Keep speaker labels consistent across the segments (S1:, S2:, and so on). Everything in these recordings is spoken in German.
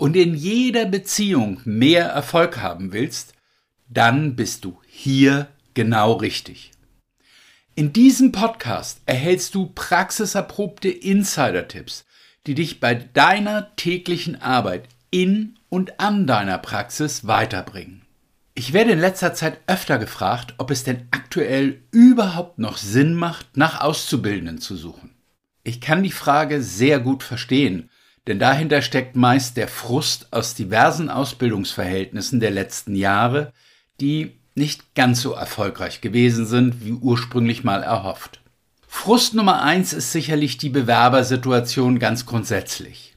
S1: und in jeder Beziehung mehr Erfolg haben willst, dann bist du hier genau richtig. In diesem Podcast erhältst du praxiserprobte Insider-Tipps, die dich bei deiner täglichen Arbeit in und an deiner Praxis weiterbringen. Ich werde in letzter Zeit öfter gefragt, ob es denn aktuell überhaupt noch Sinn macht, nach Auszubildenden zu suchen. Ich kann die Frage sehr gut verstehen, denn dahinter steckt meist der Frust aus diversen Ausbildungsverhältnissen der letzten Jahre, die nicht ganz so erfolgreich gewesen sind, wie ursprünglich mal erhofft. Frust Nummer eins ist sicherlich die Bewerbersituation ganz grundsätzlich.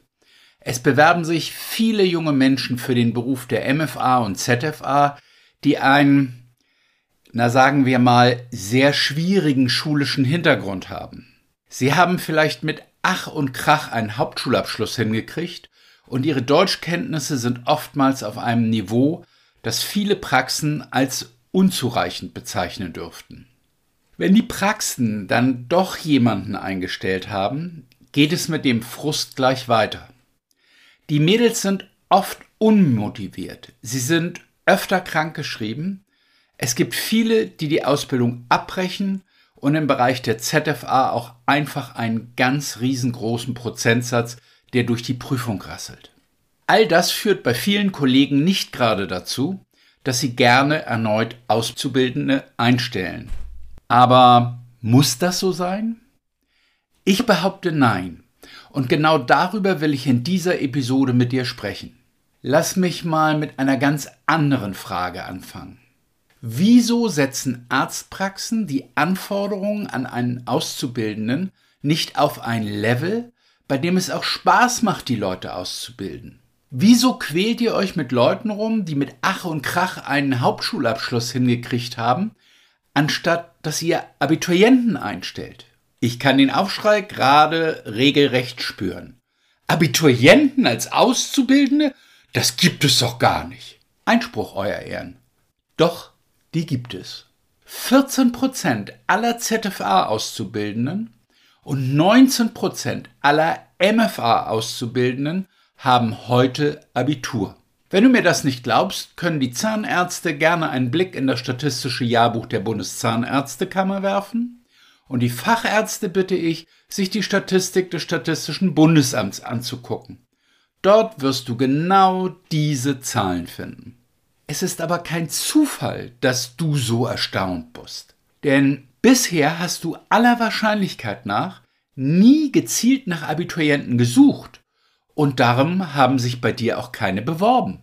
S1: Es bewerben sich viele junge Menschen für den Beruf der MFA und ZFA, die einen, na sagen wir mal, sehr schwierigen schulischen Hintergrund haben. Sie haben vielleicht mit Ach und Krach einen Hauptschulabschluss hingekriegt und ihre Deutschkenntnisse sind oftmals auf einem Niveau, das viele Praxen als unzureichend bezeichnen dürften. Wenn die Praxen dann doch jemanden eingestellt haben, geht es mit dem Frust gleich weiter. Die Mädels sind oft unmotiviert, sie sind öfter krankgeschrieben, es gibt viele, die die Ausbildung abbrechen und im Bereich der ZFA auch einfach einen ganz riesengroßen Prozentsatz, der durch die Prüfung rasselt. All das führt bei vielen Kollegen nicht gerade dazu, dass sie gerne erneut Auszubildende einstellen. Aber muss das so sein? Ich behaupte nein. Und genau darüber will ich in dieser Episode mit dir sprechen. Lass mich mal mit einer ganz anderen Frage anfangen. Wieso setzen Arztpraxen die Anforderungen an einen Auszubildenden nicht auf ein Level, bei dem es auch Spaß macht, die Leute auszubilden? Wieso quält ihr euch mit Leuten rum, die mit Ach und Krach einen Hauptschulabschluss hingekriegt haben, anstatt dass ihr Abiturienten einstellt? Ich kann den Aufschrei gerade regelrecht spüren. Abiturienten als Auszubildende? Das gibt es doch gar nicht. Einspruch, Euer Ehren. Doch, die gibt es. 14% aller ZFA-Auszubildenden und 19% aller MFA-Auszubildenden haben heute Abitur. Wenn du mir das nicht glaubst, können die Zahnärzte gerne einen Blick in das statistische Jahrbuch der Bundeszahnärztekammer werfen. Und die Fachärzte bitte ich, sich die Statistik des Statistischen Bundesamts anzugucken. Dort wirst du genau diese Zahlen finden. Es ist aber kein Zufall, dass du so erstaunt bist. Denn bisher hast du aller Wahrscheinlichkeit nach nie gezielt nach Abiturienten gesucht und darum haben sich bei dir auch keine beworben.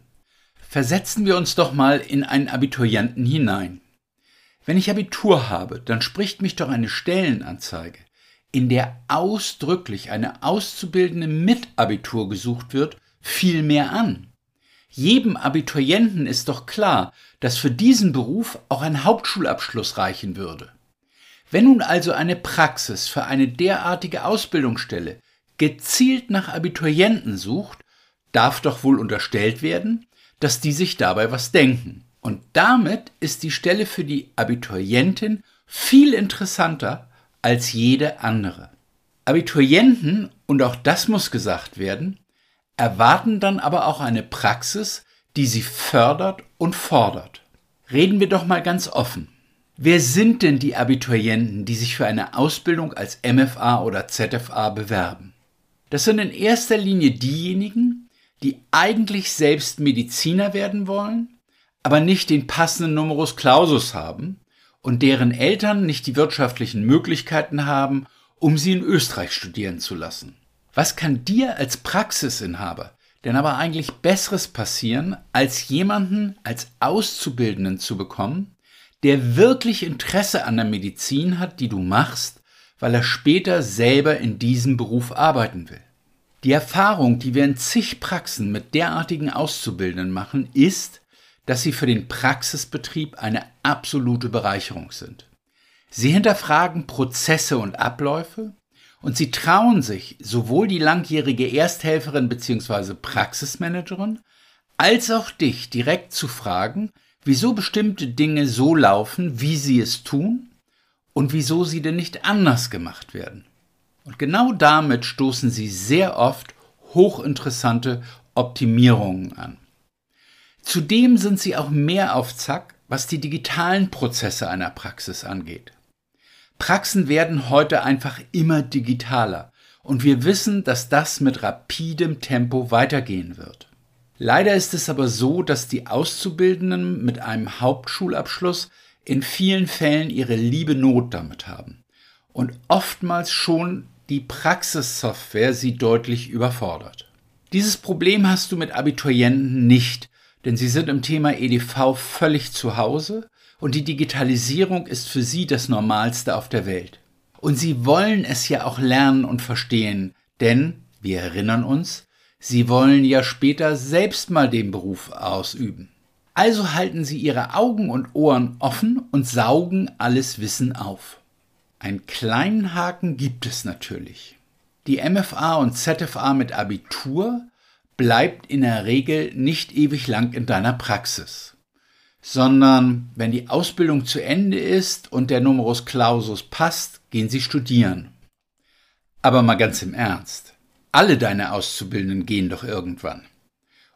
S1: Versetzen wir uns doch mal in einen Abiturienten hinein. Wenn ich Abitur habe, dann spricht mich doch eine Stellenanzeige, in der ausdrücklich eine Auszubildende mit Abitur gesucht wird, viel mehr an. Jedem Abiturienten ist doch klar, dass für diesen Beruf auch ein Hauptschulabschluss reichen würde. Wenn nun also eine Praxis für eine derartige Ausbildungsstelle gezielt nach Abiturienten sucht, darf doch wohl unterstellt werden, dass die sich dabei was denken. Und damit ist die Stelle für die Abiturientin viel interessanter als jede andere. Abiturienten, und auch das muss gesagt werden, erwarten dann aber auch eine Praxis, die sie fördert und fordert. Reden wir doch mal ganz offen. Wer sind denn die Abiturienten, die sich für eine Ausbildung als MFA oder ZFA bewerben? Das sind in erster Linie diejenigen, die eigentlich selbst Mediziner werden wollen, aber nicht den passenden Numerus Clausus haben und deren Eltern nicht die wirtschaftlichen Möglichkeiten haben, um sie in Österreich studieren zu lassen. Was kann dir als Praxisinhaber denn aber eigentlich Besseres passieren, als jemanden als Auszubildenden zu bekommen, der wirklich Interesse an der Medizin hat, die du machst, weil er später selber in diesem Beruf arbeiten will. Die Erfahrung, die wir in zig Praxen mit derartigen Auszubildenden machen, ist, dass sie für den Praxisbetrieb eine absolute Bereicherung sind. Sie hinterfragen Prozesse und Abläufe und sie trauen sich, sowohl die langjährige Ersthelferin bzw. Praxismanagerin als auch dich direkt zu fragen, wieso bestimmte Dinge so laufen, wie sie es tun und wieso sie denn nicht anders gemacht werden. Und genau damit stoßen sie sehr oft hochinteressante Optimierungen an. Zudem sind sie auch mehr auf Zack, was die digitalen Prozesse einer Praxis angeht. Praxen werden heute einfach immer digitaler und wir wissen, dass das mit rapidem Tempo weitergehen wird. Leider ist es aber so, dass die Auszubildenden mit einem Hauptschulabschluss in vielen Fällen ihre liebe Not damit haben und oftmals schon die Praxissoftware sie deutlich überfordert. Dieses Problem hast du mit Abiturienten nicht, denn sie sind im Thema EDV völlig zu Hause und die Digitalisierung ist für sie das Normalste auf der Welt. Und sie wollen es ja auch lernen und verstehen, denn, wir erinnern uns, Sie wollen ja später selbst mal den Beruf ausüben. Also halten Sie Ihre Augen und Ohren offen und saugen alles Wissen auf. Einen kleinen Haken gibt es natürlich. Die MFA und ZFA mit Abitur bleibt in der Regel nicht ewig lang in deiner Praxis, sondern wenn die Ausbildung zu Ende ist und der Numerus Clausus passt, gehen sie studieren. Aber mal ganz im Ernst. Alle deine Auszubildenden gehen doch irgendwann.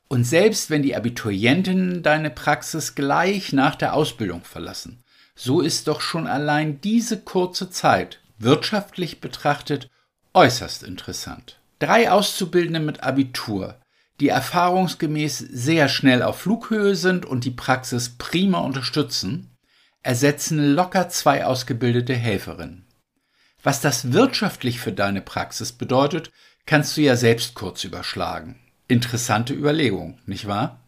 S1: Und selbst wenn die Abiturientinnen deine Praxis gleich nach der Ausbildung verlassen, so ist doch schon allein diese kurze Zeit wirtschaftlich betrachtet äußerst interessant. Drei Auszubildende mit Abitur, die erfahrungsgemäß sehr schnell auf Flughöhe sind und die Praxis prima unterstützen, ersetzen locker zwei ausgebildete Helferinnen. Was das wirtschaftlich für deine Praxis bedeutet, kannst du ja selbst kurz überschlagen. Interessante Überlegung, nicht wahr?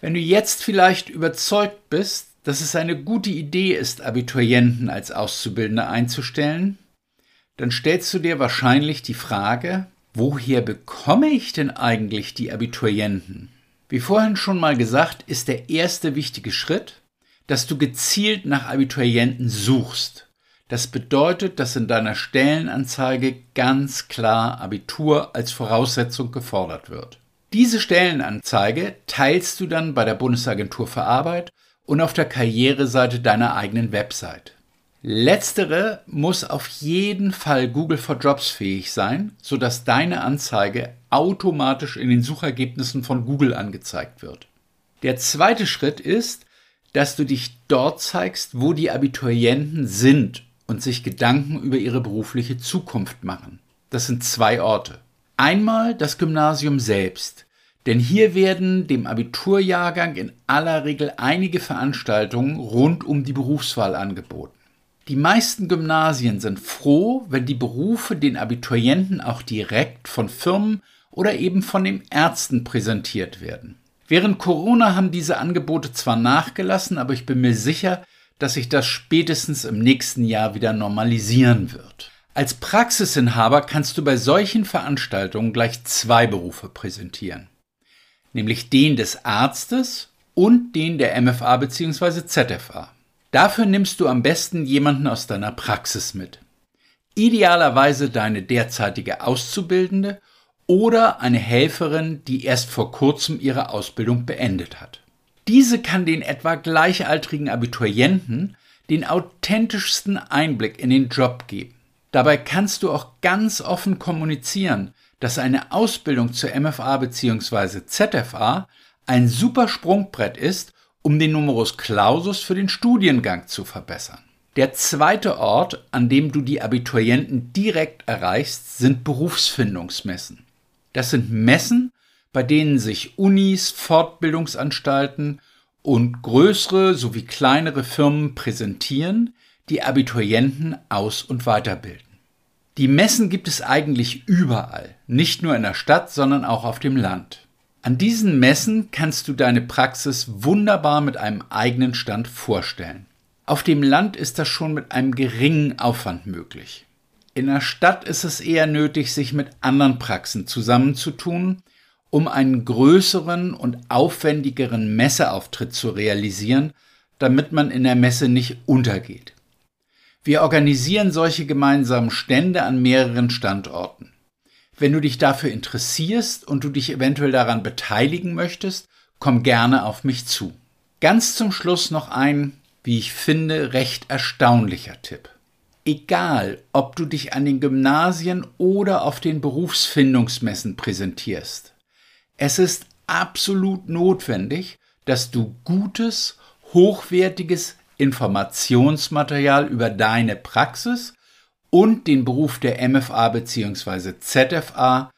S1: Wenn du jetzt vielleicht überzeugt bist, dass es eine gute Idee ist, Abiturienten als Auszubildende einzustellen, dann stellst du dir wahrscheinlich die Frage, woher bekomme ich denn eigentlich die Abiturienten? Wie vorhin schon mal gesagt, ist der erste wichtige Schritt, dass du gezielt nach Abiturienten suchst. Das bedeutet, dass in deiner Stellenanzeige ganz klar Abitur als Voraussetzung gefordert wird. Diese Stellenanzeige teilst du dann bei der Bundesagentur für Arbeit und auf der Karriereseite deiner eigenen Website. Letztere muss auf jeden Fall Google for Jobs fähig sein, sodass deine Anzeige automatisch in den Suchergebnissen von Google angezeigt wird. Der zweite Schritt ist, dass du dich dort zeigst, wo die Abiturienten sind und sich Gedanken über ihre berufliche Zukunft machen. Das sind zwei Orte. Einmal das Gymnasium selbst, denn hier werden dem Abiturjahrgang in aller Regel einige Veranstaltungen rund um die Berufswahl angeboten. Die meisten Gymnasien sind froh, wenn die Berufe den Abiturienten auch direkt von Firmen oder eben von den Ärzten präsentiert werden. Während Corona haben diese Angebote zwar nachgelassen, aber ich bin mir sicher, dass sich das spätestens im nächsten Jahr wieder normalisieren wird. Als Praxisinhaber kannst du bei solchen Veranstaltungen gleich zwei Berufe präsentieren, nämlich den des Arztes und den der MFA bzw. ZFA. Dafür nimmst du am besten jemanden aus deiner Praxis mit. Idealerweise deine derzeitige Auszubildende oder eine Helferin, die erst vor kurzem ihre Ausbildung beendet hat. Diese kann den etwa gleichaltrigen Abiturienten den authentischsten Einblick in den Job geben. Dabei kannst du auch ganz offen kommunizieren, dass eine Ausbildung zur MFA bzw. ZFA ein super Sprungbrett ist, um den Numerus Clausus für den Studiengang zu verbessern. Der zweite Ort, an dem du die Abiturienten direkt erreichst, sind Berufsfindungsmessen. Das sind Messen, bei denen sich Unis, Fortbildungsanstalten und größere sowie kleinere Firmen präsentieren, die Abiturienten aus- und weiterbilden. Die Messen gibt es eigentlich überall, nicht nur in der Stadt, sondern auch auf dem Land. An diesen Messen kannst du deine Praxis wunderbar mit einem eigenen Stand vorstellen. Auf dem Land ist das schon mit einem geringen Aufwand möglich. In der Stadt ist es eher nötig, sich mit anderen Praxen zusammenzutun, um einen größeren und aufwendigeren Messeauftritt zu realisieren, damit man in der Messe nicht untergeht. Wir organisieren solche gemeinsamen Stände an mehreren Standorten. Wenn du dich dafür interessierst und du dich eventuell daran beteiligen möchtest, komm gerne auf mich zu. Ganz zum Schluss noch ein, wie ich finde, recht erstaunlicher Tipp. Egal, ob du dich an den Gymnasien oder auf den Berufsfindungsmessen präsentierst. Es ist absolut notwendig, dass du gutes, hochwertiges Informationsmaterial über deine Praxis und den Beruf der MFA bzw. ZFA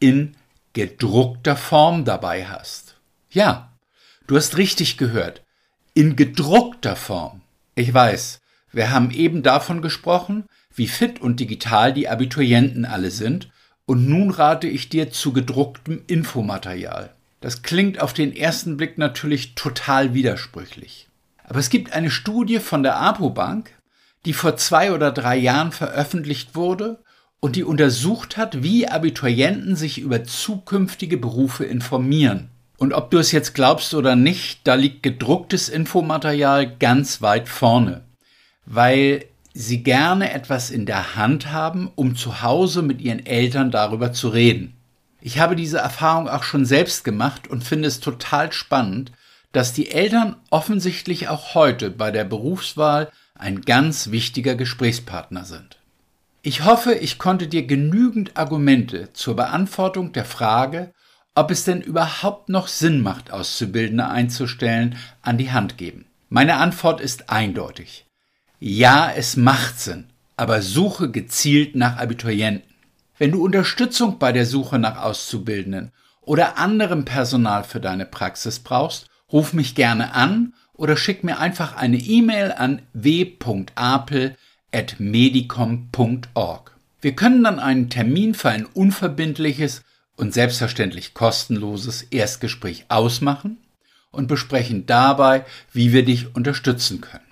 S1: in gedruckter Form dabei hast. Ja, du hast richtig gehört. In gedruckter Form. Ich weiß, wir haben eben davon gesprochen, wie fit und digital die Abiturienten alle sind und nun rate ich dir zu gedrucktem Infomaterial. Das klingt auf den ersten Blick natürlich total widersprüchlich. Aber es gibt eine Studie von der APO-Bank, die vor zwei oder drei Jahren veröffentlicht wurde und die untersucht hat, wie Abiturienten sich über zukünftige Berufe informieren. Und ob du es jetzt glaubst oder nicht, da liegt gedrucktes Infomaterial ganz weit vorne, weil sie gerne etwas in der Hand haben, um zu Hause mit ihren Eltern darüber zu reden. Ich habe diese Erfahrung auch schon selbst gemacht und finde es total spannend, dass die Eltern offensichtlich auch heute bei der Berufswahl ein ganz wichtiger Gesprächspartner sind. Ich hoffe, ich konnte dir genügend Argumente zur Beantwortung der Frage, ob es denn überhaupt noch Sinn macht, Auszubildende einzustellen, an die Hand geben. Meine Antwort ist eindeutig. Ja, es macht Sinn, aber suche gezielt nach Abiturienten. Wenn du Unterstützung bei der Suche nach Auszubildenden oder anderem Personal für deine Praxis brauchst, ruf mich gerne an oder schick mir einfach eine E-Mail an w.apel.medicom.org. Wir können dann einen Termin für ein unverbindliches und selbstverständlich kostenloses Erstgespräch ausmachen und besprechen dabei, wie wir dich unterstützen können.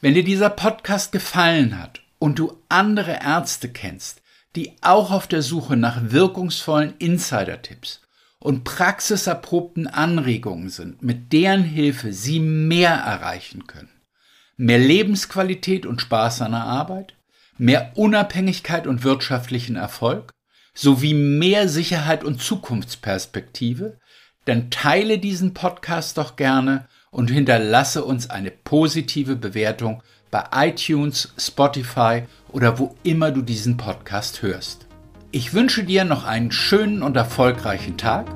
S1: Wenn dir dieser Podcast gefallen hat und du andere Ärzte kennst, die auch auf der Suche nach wirkungsvollen Insider-Tipps und praxiserprobten Anregungen sind, mit deren Hilfe sie mehr erreichen können, mehr Lebensqualität und Spaß an der Arbeit, mehr Unabhängigkeit und wirtschaftlichen Erfolg, sowie mehr Sicherheit und Zukunftsperspektive, dann teile diesen Podcast doch gerne und hinterlasse uns eine positive Bewertung bei iTunes, Spotify oder wo immer du diesen Podcast hörst. Ich wünsche dir noch einen schönen und erfolgreichen Tag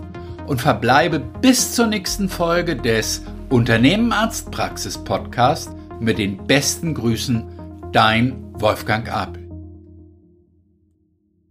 S1: und verbleibe bis zur nächsten Folge des Unternehmen Arztpraxis Podcast mit den besten Grüßen, dein Wolfgang Apel.